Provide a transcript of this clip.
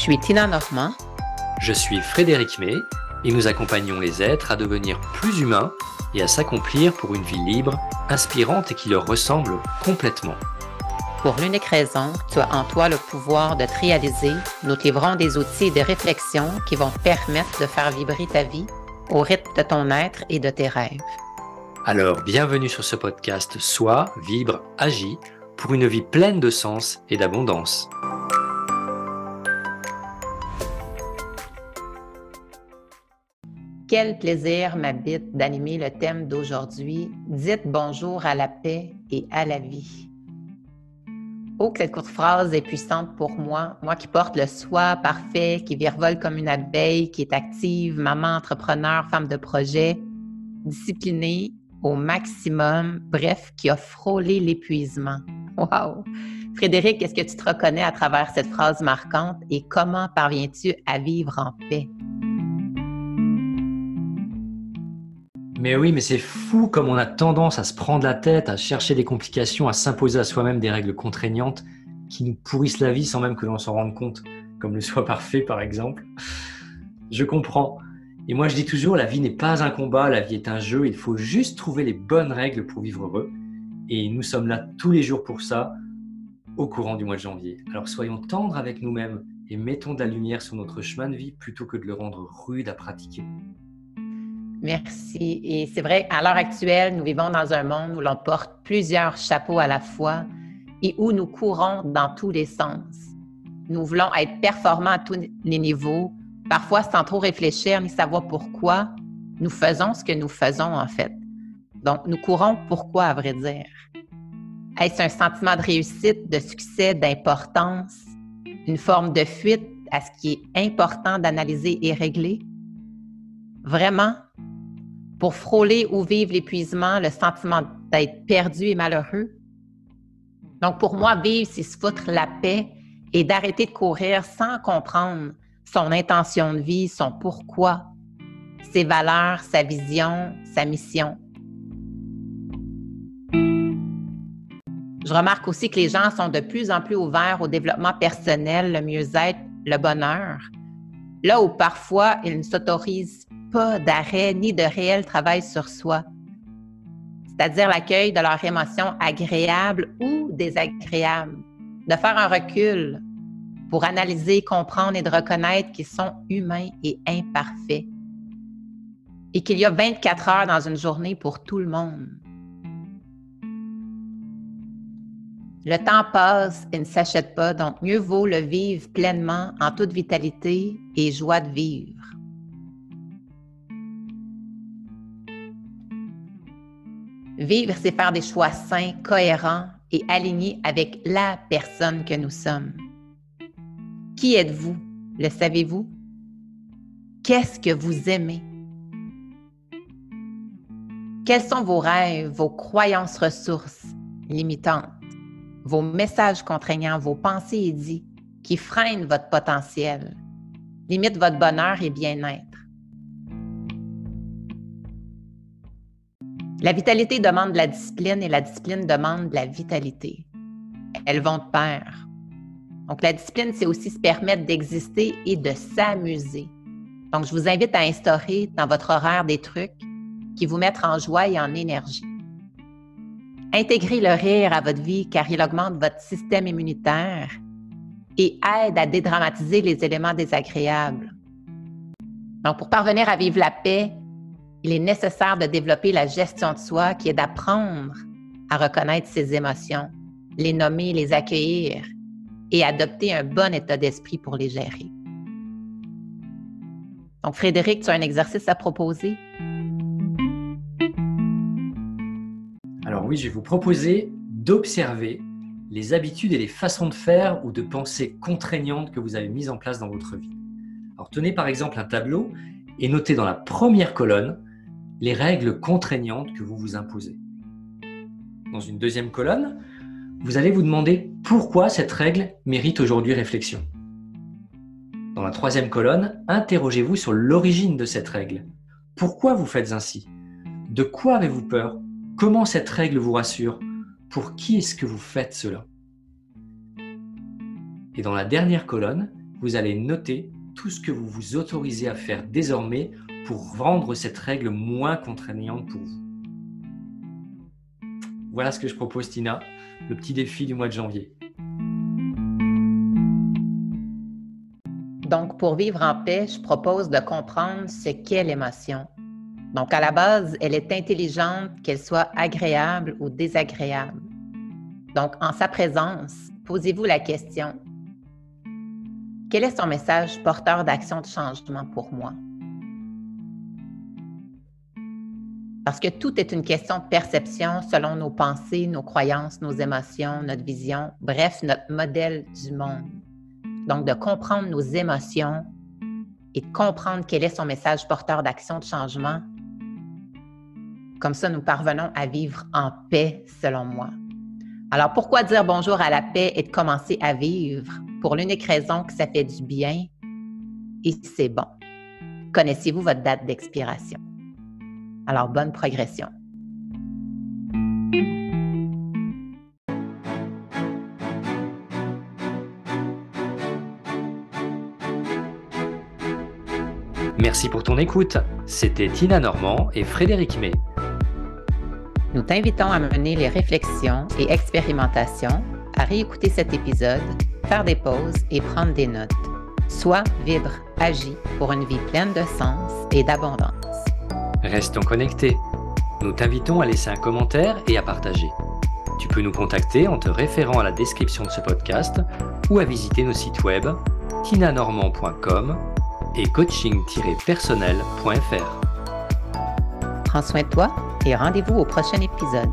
suis Tina Normand? Je suis Frédéric May et nous accompagnons les êtres à devenir plus humains et à s'accomplir pour une vie libre, inspirante et qui leur ressemble complètement. Pour l'unique raison, tu as en toi le pouvoir de te réaliser, nous te livrons des outils de réflexion qui vont te permettre de faire vibrer ta vie au rythme de ton être et de tes rêves. Alors, bienvenue sur ce podcast Sois, Vibre, Agis pour une vie pleine de sens et d'abondance. Quel plaisir m'habite d'animer le thème d'aujourd'hui. Dites bonjour à la paix et à la vie. Oh, que cette courte phrase est puissante pour moi, moi qui porte le soi parfait, qui virevole comme une abeille, qui est active, maman entrepreneur, femme de projet, disciplinée au maximum, bref, qui a frôlé l'épuisement. Wow! Frédéric, est-ce que tu te reconnais à travers cette phrase marquante et comment parviens-tu à vivre en paix? Mais oui, mais c'est fou comme on a tendance à se prendre la tête, à chercher des complications, à s'imposer à soi-même des règles contraignantes qui nous pourrissent la vie sans même que l'on s'en rende compte, comme le soi parfait par exemple. Je comprends. Et moi je dis toujours, la vie n'est pas un combat, la vie est un jeu, il faut juste trouver les bonnes règles pour vivre heureux. Et nous sommes là tous les jours pour ça, au courant du mois de janvier. Alors soyons tendres avec nous-mêmes et mettons de la lumière sur notre chemin de vie plutôt que de le rendre rude à pratiquer. Merci. Et c'est vrai, à l'heure actuelle, nous vivons dans un monde où l'on porte plusieurs chapeaux à la fois et où nous courons dans tous les sens. Nous voulons être performants à tous les niveaux, parfois sans trop réfléchir ni savoir pourquoi nous faisons ce que nous faisons en fait. Donc, nous courons pourquoi, à vrai dire? Est-ce un sentiment de réussite, de succès, d'importance, une forme de fuite à ce qui est important d'analyser et régler? Vraiment, pour frôler ou vivre l'épuisement, le sentiment d'être perdu et malheureux. Donc, pour moi, vivre, c'est se foutre la paix et d'arrêter de courir sans comprendre son intention de vie, son pourquoi, ses valeurs, sa vision, sa mission. Je remarque aussi que les gens sont de plus en plus ouverts au développement personnel, le mieux-être, le bonheur, là où parfois ils ne s'autorisent pas d'arrêt ni de réel travail sur soi, c'est-à-dire l'accueil de leurs émotions agréables ou désagréables, de faire un recul pour analyser, comprendre et de reconnaître qu'ils sont humains et imparfaits. Et qu'il y a 24 heures dans une journée pour tout le monde. Le temps passe et ne s'achète pas, donc mieux vaut le vivre pleinement en toute vitalité et joie de vivre. Vivre, c'est faire des choix sains, cohérents et alignés avec la personne que nous sommes. Qui êtes-vous? Le savez-vous? Qu'est-ce que vous aimez? Quels sont vos rêves, vos croyances ressources limitantes, vos messages contraignants, vos pensées et dits qui freinent votre potentiel, limitent votre bonheur et bien-être? La vitalité demande de la discipline et la discipline demande de la vitalité. Elles vont de pair. Donc, la discipline, c'est aussi se permettre d'exister et de s'amuser. Donc, je vous invite à instaurer dans votre horaire des trucs qui vous mettent en joie et en énergie. Intégrez le rire à votre vie car il augmente votre système immunitaire et aide à dédramatiser les éléments désagréables. Donc, pour parvenir à vivre la paix, il est nécessaire de développer la gestion de soi qui est d'apprendre à reconnaître ses émotions, les nommer, les accueillir et adopter un bon état d'esprit pour les gérer. Donc, Frédéric, tu as un exercice à proposer? Oui, je vais vous proposer d'observer les habitudes et les façons de faire ou de penser contraignantes que vous avez mises en place dans votre vie. Alors tenez par exemple un tableau et notez dans la première colonne les règles contraignantes que vous vous imposez. Dans une deuxième colonne, vous allez vous demander pourquoi cette règle mérite aujourd'hui réflexion. Dans la troisième colonne, interrogez-vous sur l'origine de cette règle. Pourquoi vous faites ainsi? De quoi avez-vous peur? Comment cette règle vous rassure? Pour qui est-ce que vous faites cela? Et dans la dernière colonne, vous allez noter tout ce que vous vous autorisez à faire désormais pour rendre cette règle moins contraignante pour vous. Voilà ce que je propose, Tina, le petit défi du mois de janvier. Donc, pour vivre en paix, je propose de comprendre ce qu'est l'émotion. Donc, à la base, elle est intelligente, qu'elle soit agréable ou désagréable. Donc, en sa présence, posez-vous la question, quel est son message porteur d'action de changement pour moi? Parce que tout est une question de perception selon nos pensées, nos croyances, nos émotions, notre vision, bref, notre modèle du monde. Donc, de comprendre nos émotions et de comprendre quel est son message porteur d'action de changement. Comme ça, nous parvenons à vivre en paix, selon moi. Alors, pourquoi dire bonjour à la paix et de commencer à vivre? Pour l'unique raison que ça fait du bien et c'est bon. Connaissez-vous votre date d'expiration? Alors, bonne progression. Merci pour ton écoute. C'était Tina Normand et Frédéric May. Nous t'invitons à mener les réflexions et expérimentations, à réécouter cet épisode, faire des pauses et prendre des notes. Soit vibre, agis pour une vie pleine de sens et d'abondance. Restons connectés. Nous t'invitons à laisser un commentaire et à partager. Tu peux nous contacter en te référant à la description de ce podcast ou à visiter nos sites web tinanormand.com et coaching-personnel.fr. Prends soin de toi et rendez-vous au prochain épisode.